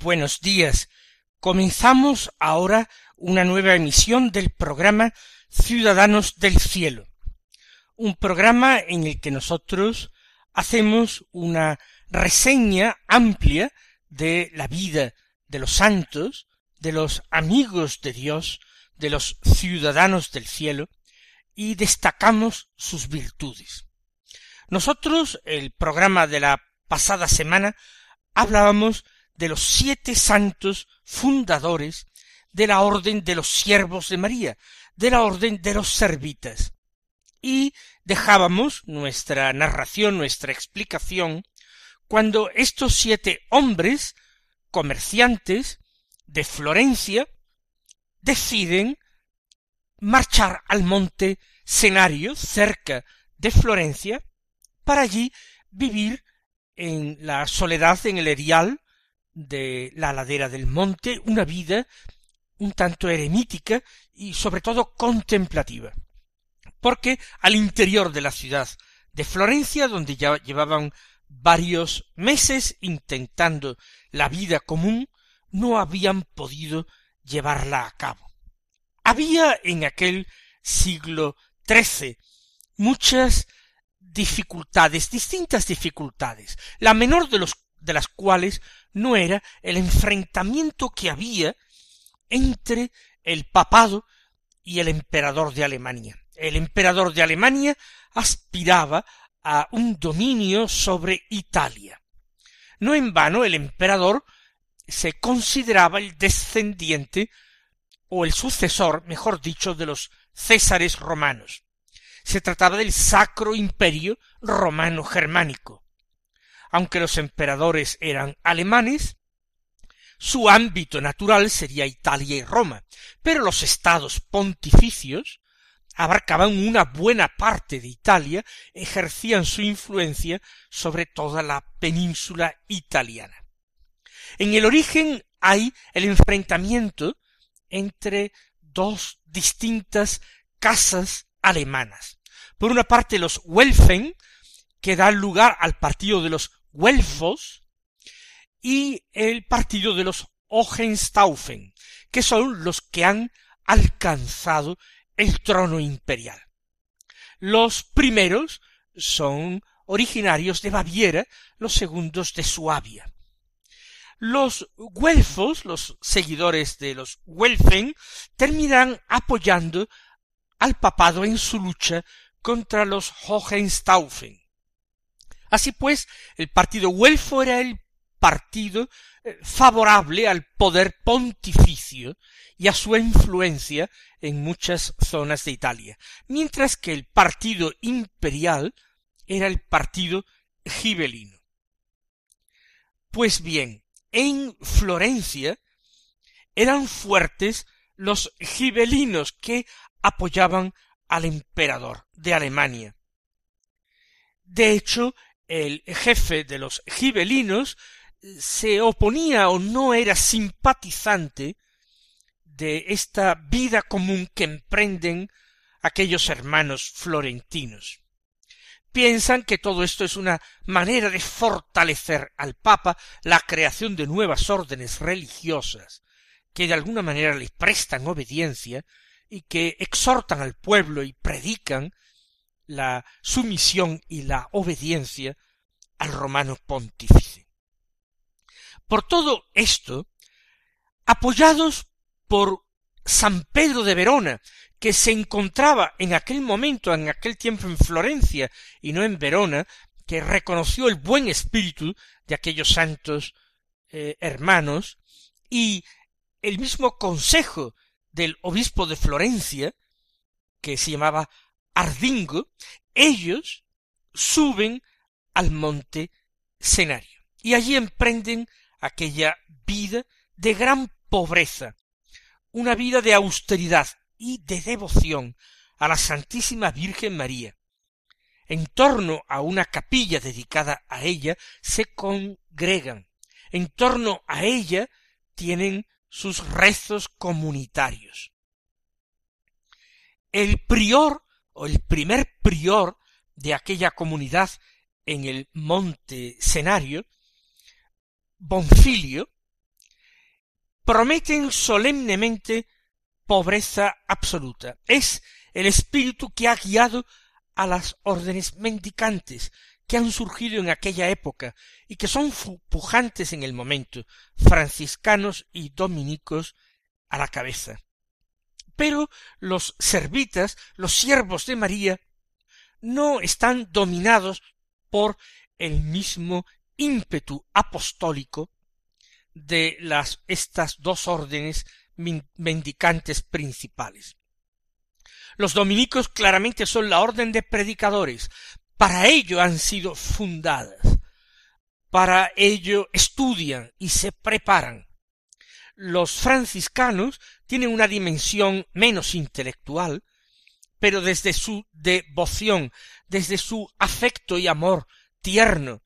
Buenos días. Comenzamos ahora una nueva emisión del programa Ciudadanos del Cielo, un programa en el que nosotros hacemos una reseña amplia de la vida de los santos, de los amigos de Dios, de los ciudadanos del cielo, y destacamos sus virtudes. Nosotros, el programa de la pasada semana, hablábamos de los siete santos fundadores de la orden de los siervos de María, de la orden de los servitas. Y dejábamos nuestra narración, nuestra explicación, cuando estos siete hombres, comerciantes de Florencia, deciden marchar al monte Senario, cerca de Florencia, para allí vivir en la soledad, en el erial, de la ladera del monte, una vida un tanto eremítica y sobre todo contemplativa. Porque al interior de la ciudad de Florencia, donde ya llevaban varios meses intentando la vida común, no habían podido llevarla a cabo. Había en aquel siglo XIII muchas dificultades, distintas dificultades, la menor de los de las cuales no era el enfrentamiento que había entre el papado y el emperador de Alemania. El emperador de Alemania aspiraba a un dominio sobre Italia. No en vano el emperador se consideraba el descendiente o el sucesor, mejor dicho, de los césares romanos. Se trataba del Sacro Imperio Romano Germánico aunque los emperadores eran alemanes, su ámbito natural sería Italia y Roma, pero los estados pontificios abarcaban una buena parte de Italia, ejercían su influencia sobre toda la península italiana. En el origen hay el enfrentamiento entre dos distintas casas alemanas. Por una parte los Welfen, que dan lugar al partido de los Güelfos y el partido de los Hohenstaufen, que son los que han alcanzado el trono imperial. Los primeros son originarios de Baviera, los segundos de Suabia. Los güelfos, los seguidores de los Welfen, terminan apoyando al papado en su lucha contra los Hohenstaufen. Así pues, el partido Güelfo era el partido eh, favorable al poder pontificio y a su influencia en muchas zonas de Italia, mientras que el partido imperial era el partido gibelino. Pues bien, en Florencia eran fuertes los gibelinos que apoyaban al emperador de Alemania. De hecho, el jefe de los gibelinos se oponía o no era simpatizante de esta vida común que emprenden aquellos hermanos florentinos. Piensan que todo esto es una manera de fortalecer al Papa la creación de nuevas órdenes religiosas, que de alguna manera le prestan obediencia y que exhortan al pueblo y predican la sumisión y la obediencia al romano pontífice. Por todo esto, apoyados por San Pedro de Verona, que se encontraba en aquel momento, en aquel tiempo en Florencia y no en Verona, que reconoció el buen espíritu de aquellos santos eh, hermanos y el mismo consejo del obispo de Florencia, que se llamaba Ardingo, ellos suben al monte Senario y allí emprenden aquella vida de gran pobreza, una vida de austeridad y de devoción a la Santísima Virgen María. En torno a una capilla dedicada a ella se congregan, en torno a ella tienen sus rezos comunitarios. El prior o el primer prior de aquella comunidad en el monte Senario, Bonfilio, prometen solemnemente pobreza absoluta. Es el espíritu que ha guiado a las órdenes mendicantes que han surgido en aquella época y que son pujantes en el momento, franciscanos y dominicos a la cabeza. Pero los servitas, los siervos de María, no están dominados por el mismo ímpetu apostólico de las estas dos órdenes mendicantes principales. Los dominicos claramente son la orden de predicadores, para ello han sido fundadas, para ello estudian y se preparan. Los franciscanos tienen una dimensión menos intelectual, pero desde su devoción, desde su afecto y amor tierno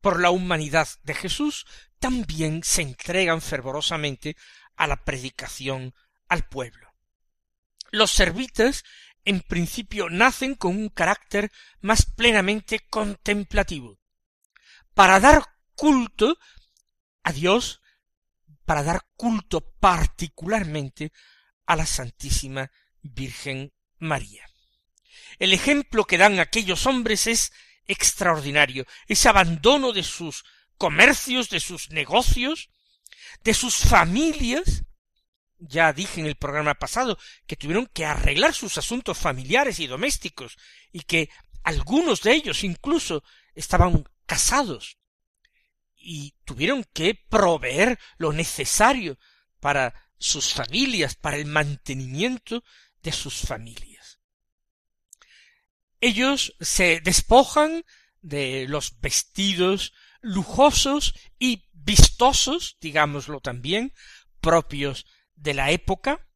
por la humanidad de Jesús, también se entregan fervorosamente a la predicación al pueblo. Los servitas en principio nacen con un carácter más plenamente contemplativo, para dar culto a Dios, para dar culto particularmente a la Santísima Virgen María. El ejemplo que dan aquellos hombres es extraordinario, ese abandono de sus comercios, de sus negocios, de sus familias. Ya dije en el programa pasado que tuvieron que arreglar sus asuntos familiares y domésticos y que algunos de ellos incluso estaban casados y tuvieron que proveer lo necesario para sus familias, para el mantenimiento de sus familias. Ellos se despojan de los vestidos lujosos y vistosos, digámoslo también, propios de la época,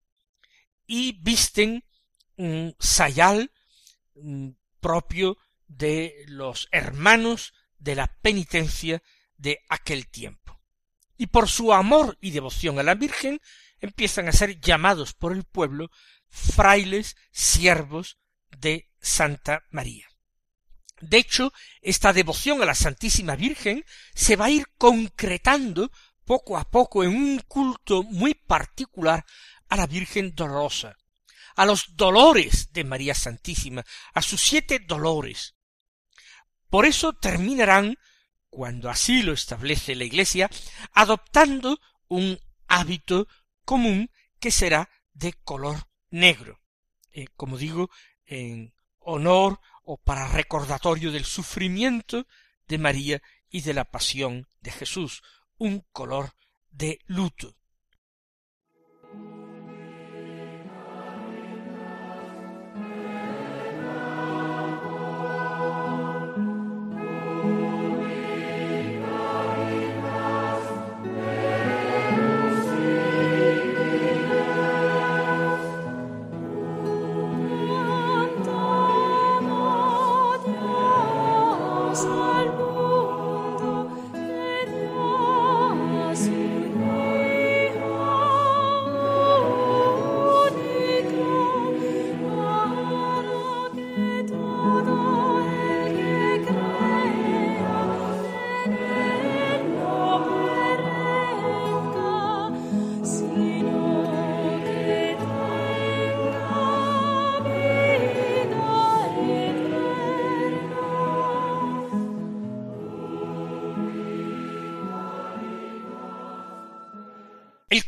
y visten un sayal mm, propio de los hermanos de la penitencia de aquel tiempo. Y por su amor y devoción a la Virgen empiezan a ser llamados por el pueblo frailes siervos de Santa María. De hecho, esta devoción a la Santísima Virgen se va a ir concretando poco a poco en un culto muy particular a la Virgen Dolorosa, a los dolores de María Santísima, a sus siete dolores. Por eso terminarán, cuando así lo establece la Iglesia, adoptando un hábito común que será de color negro. Eh, como digo, en honor o para recordatorio del sufrimiento de María y de la pasión de Jesús, un color de luto.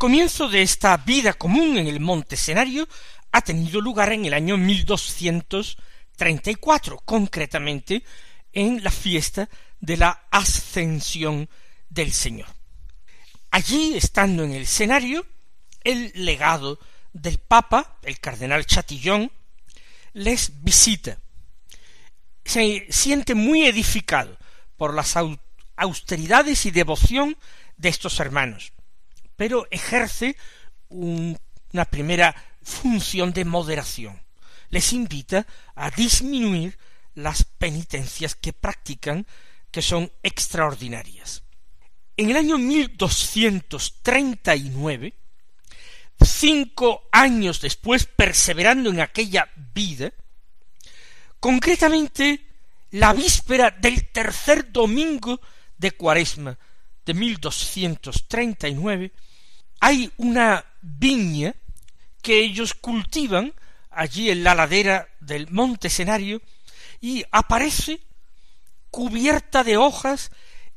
Comienzo de esta vida común en el monte escenario ha tenido lugar en el año 1234, concretamente en la fiesta de la ascensión del Señor. Allí, estando en el escenario, el legado del Papa, el cardenal Chatillon, les visita. Se siente muy edificado por las austeridades y devoción de estos hermanos, pero ejerce una primera función de moderación. Les invita a disminuir las penitencias que practican, que son extraordinarias. En el año 1239, cinco años después, perseverando en aquella vida, concretamente la víspera del tercer domingo de Cuaresma de 1239, hay una viña que ellos cultivan allí en la ladera del monte escenario y aparece cubierta de hojas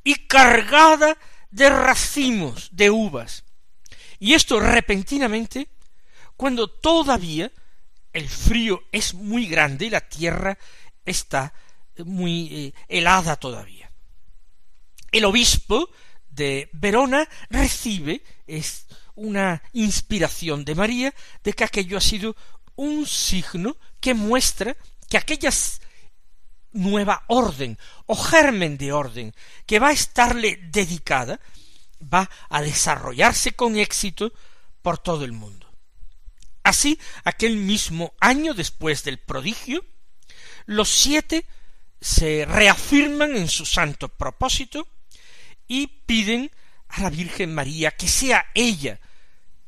y cargada de racimos de uvas. Y esto repentinamente, cuando todavía el frío es muy grande y la tierra está muy eh, helada todavía. El obispo de Verona recibe es una inspiración de María de que aquello ha sido un signo que muestra que aquellas nueva orden o germen de orden que va a estarle dedicada va a desarrollarse con éxito por todo el mundo. Así, aquel mismo año después del prodigio, los siete se reafirman en su santo propósito y piden a la Virgen María que sea ella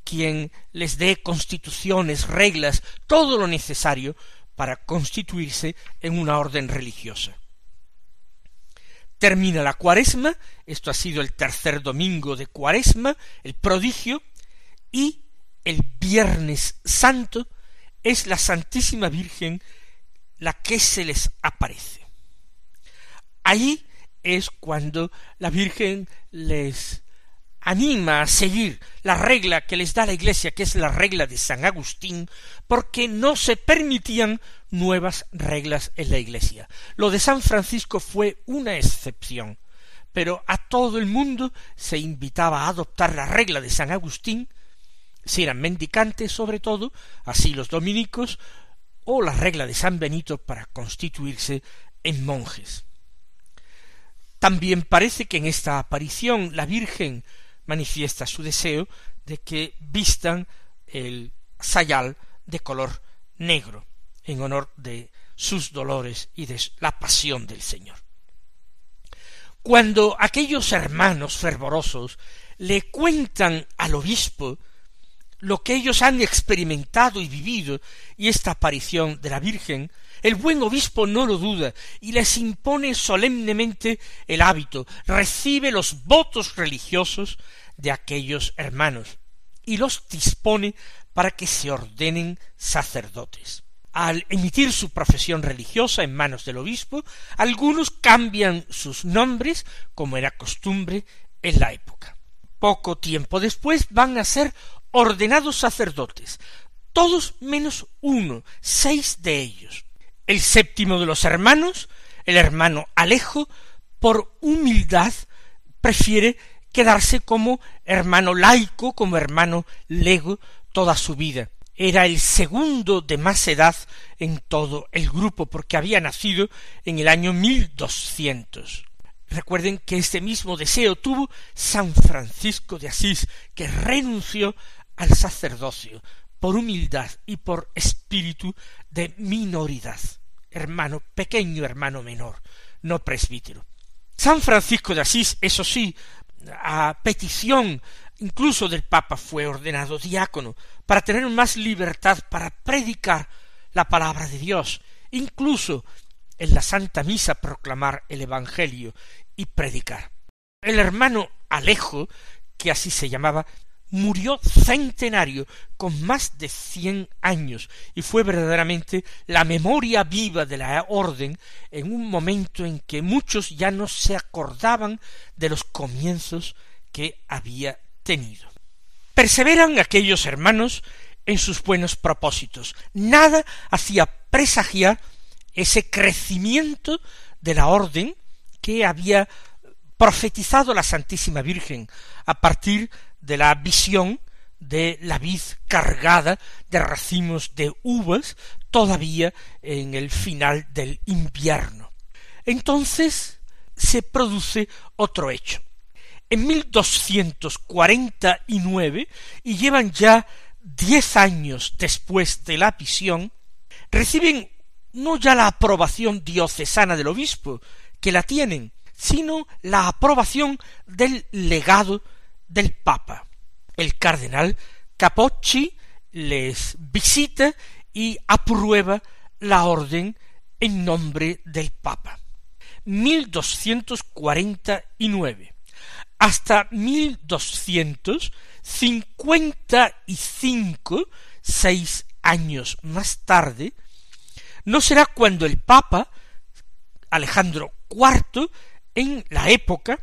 quien les dé constituciones, reglas, todo lo necesario para constituirse en una orden religiosa. Termina la cuaresma, esto ha sido el tercer domingo de cuaresma, el prodigio, y el viernes santo es la Santísima Virgen la que se les aparece. Allí es cuando la Virgen les anima a seguir la regla que les da la Iglesia, que es la regla de San Agustín, porque no se permitían nuevas reglas en la Iglesia. Lo de San Francisco fue una excepción, pero a todo el mundo se invitaba a adoptar la regla de San Agustín, si eran mendicantes sobre todo, así los dominicos, o la regla de San Benito para constituirse en monjes. También parece que en esta aparición la Virgen manifiesta su deseo de que vistan el sayal de color negro en honor de sus dolores y de la pasión del Señor. Cuando aquellos hermanos fervorosos le cuentan al obispo lo que ellos han experimentado y vivido y esta aparición de la Virgen, el buen obispo no lo duda y les impone solemnemente el hábito, recibe los votos religiosos de aquellos hermanos y los dispone para que se ordenen sacerdotes. Al emitir su profesión religiosa en manos del obispo, algunos cambian sus nombres, como era costumbre en la época. Poco tiempo después van a ser ordenados sacerdotes, todos menos uno, seis de ellos. El séptimo de los hermanos, el hermano Alejo, por humildad, prefiere quedarse como hermano laico, como hermano lego toda su vida. Era el segundo de más edad en todo el grupo, porque había nacido en el año mil doscientos. Recuerden que este mismo deseo tuvo San Francisco de Asís, que renunció al sacerdocio por humildad y por espíritu de minoridad, hermano pequeño, hermano menor, no presbítero. San Francisco de Asís, eso sí, a petición incluso del Papa fue ordenado diácono para tener más libertad para predicar la palabra de Dios, incluso en la Santa Misa proclamar el Evangelio y predicar. El hermano Alejo, que así se llamaba, murió centenario con más de cien años y fue verdaderamente la memoria viva de la orden en un momento en que muchos ya no se acordaban de los comienzos que había tenido. Perseveran aquellos hermanos en sus buenos propósitos. Nada hacía presagiar ese crecimiento de la orden que había profetizado la Santísima Virgen a partir de la visión de la vid cargada de racimos de uvas todavía en el final del invierno. Entonces se produce otro hecho. En 1249, y llevan ya diez años después de la visión, reciben no ya la aprobación diocesana del obispo, que la tienen, sino la aprobación del legado del Papa. El cardenal Capocci les visita y aprueba la orden en nombre del Papa. 1249 hasta 1255, seis años más tarde, no será cuando el Papa Alejandro IV, en la época,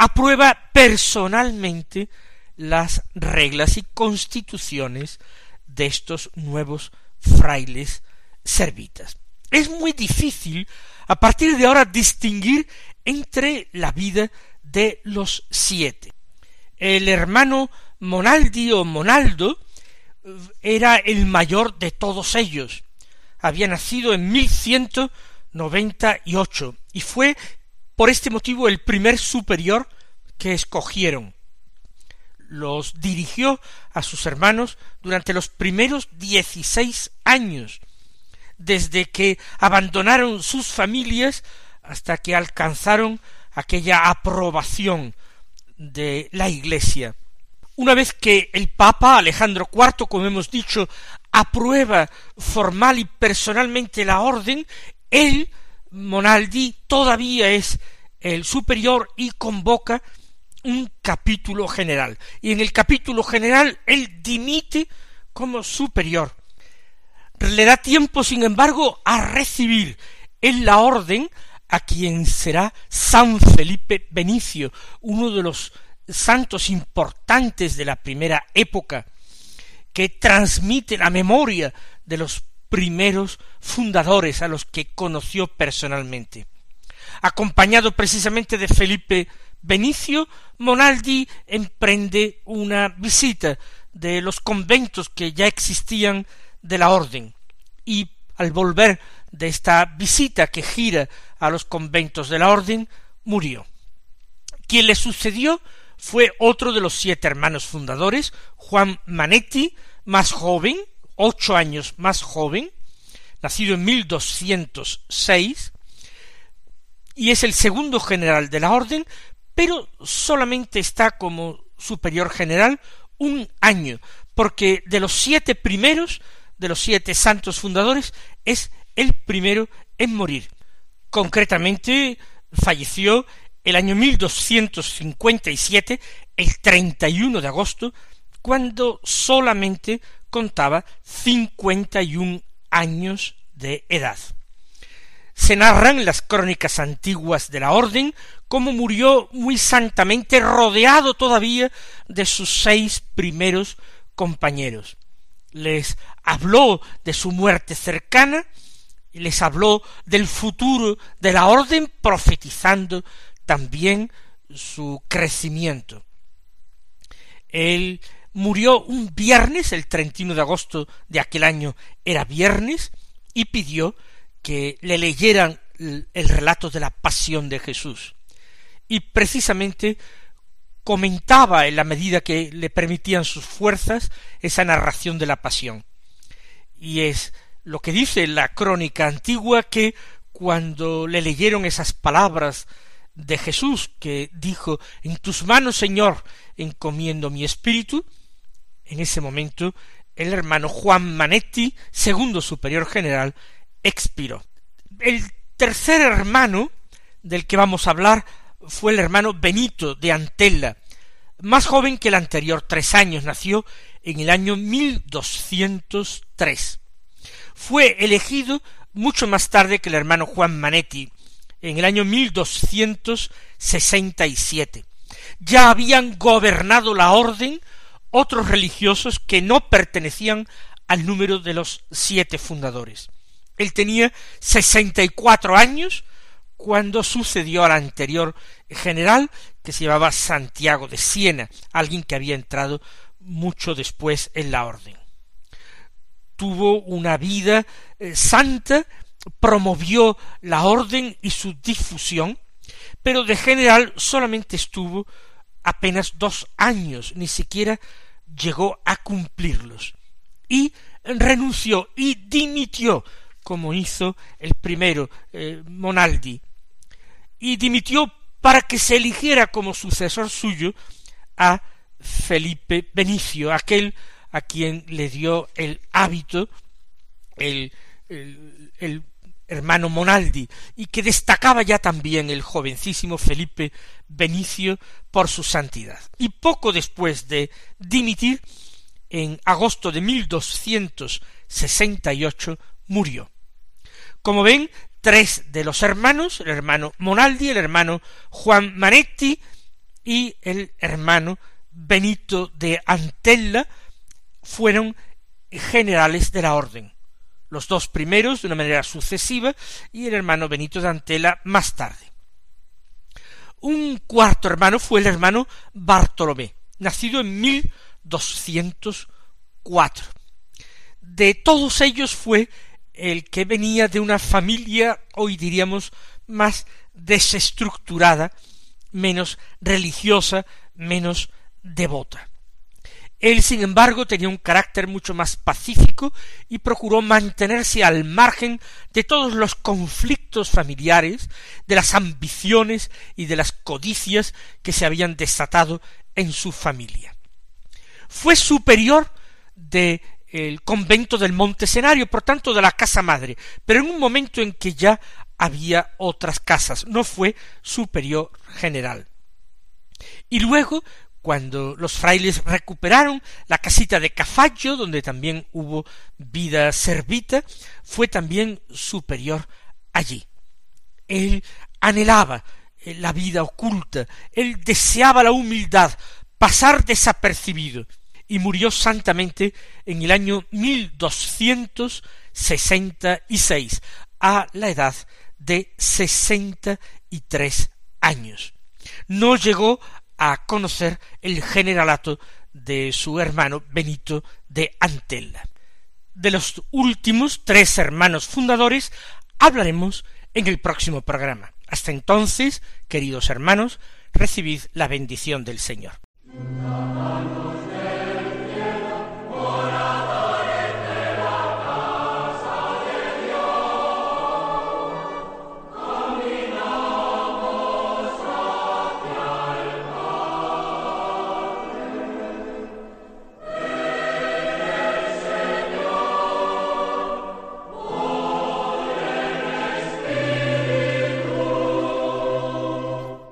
aprueba personalmente las reglas y constituciones de estos nuevos frailes servitas. Es muy difícil a partir de ahora distinguir entre la vida de los siete. El hermano Monaldi o Monaldo era el mayor de todos ellos. Había nacido en ocho y fue por este motivo el primer superior que escogieron. Los dirigió a sus hermanos durante los primeros dieciséis años, desde que abandonaron sus familias hasta que alcanzaron aquella aprobación de la Iglesia. Una vez que el Papa Alejandro IV, como hemos dicho, aprueba formal y personalmente la orden, él, Monaldi, todavía es el superior y convoca un capítulo general. Y en el capítulo general él dimite como superior. Le da tiempo, sin embargo, a recibir en la orden a quien será San Felipe Benicio, uno de los santos importantes de la primera época, que transmite la memoria de los primeros fundadores a los que conoció personalmente. Acompañado precisamente de Felipe Benicio, Monaldi emprende una visita de los conventos que ya existían de la orden y al volver de esta visita que gira a los conventos de la orden, murió. Quien le sucedió fue otro de los siete hermanos fundadores, Juan Manetti, más joven, ocho años más joven, nacido en 1206, y es el segundo general de la orden, pero solamente está como superior general un año, porque de los siete primeros, de los siete santos fundadores, es el primero en morir. Concretamente, falleció el año 1257, el 31 de agosto, cuando solamente contaba cincuenta y un años de edad. Se narran las crónicas antiguas de la orden cómo murió muy santamente rodeado todavía de sus seis primeros compañeros. Les habló de su muerte cercana y les habló del futuro de la orden profetizando también su crecimiento. Él murió un viernes, el 31 de agosto de aquel año era viernes, y pidió que le leyeran el relato de la pasión de Jesús. Y precisamente comentaba en la medida que le permitían sus fuerzas esa narración de la pasión. Y es lo que dice la crónica antigua que cuando le leyeron esas palabras de Jesús que dijo En tus manos, Señor, encomiendo mi espíritu, en ese momento el hermano Juan Manetti, segundo superior general, expiró. El tercer hermano del que vamos a hablar fue el hermano Benito de Antella, más joven que el anterior, tres años, nació en el año mil doscientos tres. Fue elegido mucho más tarde que el hermano Juan Manetti, en el año 1267. Ya habían gobernado la orden otros religiosos que no pertenecían al número de los siete fundadores. Él tenía sesenta y cuatro años cuando sucedió al anterior general que se llamaba Santiago de Siena, alguien que había entrado mucho después en la orden. Tuvo una vida eh, santa, promovió la orden y su difusión, pero de general solamente estuvo apenas dos años, ni siquiera llegó a cumplirlos. Y renunció y dimitió, como hizo el primero, eh, Monaldi, y dimitió para que se eligiera como sucesor suyo a Felipe Benicio, aquel a quien le dio el hábito el, el, hermano Monaldi, y que destacaba ya también el jovencísimo Felipe Benicio por su santidad. Y poco después de dimitir, en agosto de 1268 murió. Como ven, tres de los hermanos, el hermano Monaldi, el hermano Juan Manetti y el hermano Benito de Antella, fueron generales de la orden. Los dos primeros de una manera sucesiva y el hermano Benito de Antella más tarde. Un cuarto hermano fue el hermano Bartolomé, nacido en mil doscientos cuatro. De todos ellos fue el que venía de una familia, hoy diríamos, más desestructurada, menos religiosa, menos devota. Él, sin embargo, tenía un carácter mucho más pacífico y procuró mantenerse al margen de todos los conflictos familiares, de las ambiciones y de las codicias que se habían desatado en su familia. Fue superior de el convento del Monte Senario, por tanto de la casa madre, pero en un momento en que ya había otras casas, no fue superior general. Y luego, cuando los frailes recuperaron la casita de Cafallo, donde también hubo vida servita, fue también superior allí. Él anhelaba eh, la vida oculta, él deseaba la humildad, pasar desapercibido, y murió santamente en el año mil doscientos sesenta y seis a la edad de sesenta y tres años. No llegó a conocer el generalato de su hermano Benito de Antella. De los últimos tres hermanos fundadores hablaremos en el próximo programa. Hasta entonces, queridos hermanos, recibid la bendición del Señor.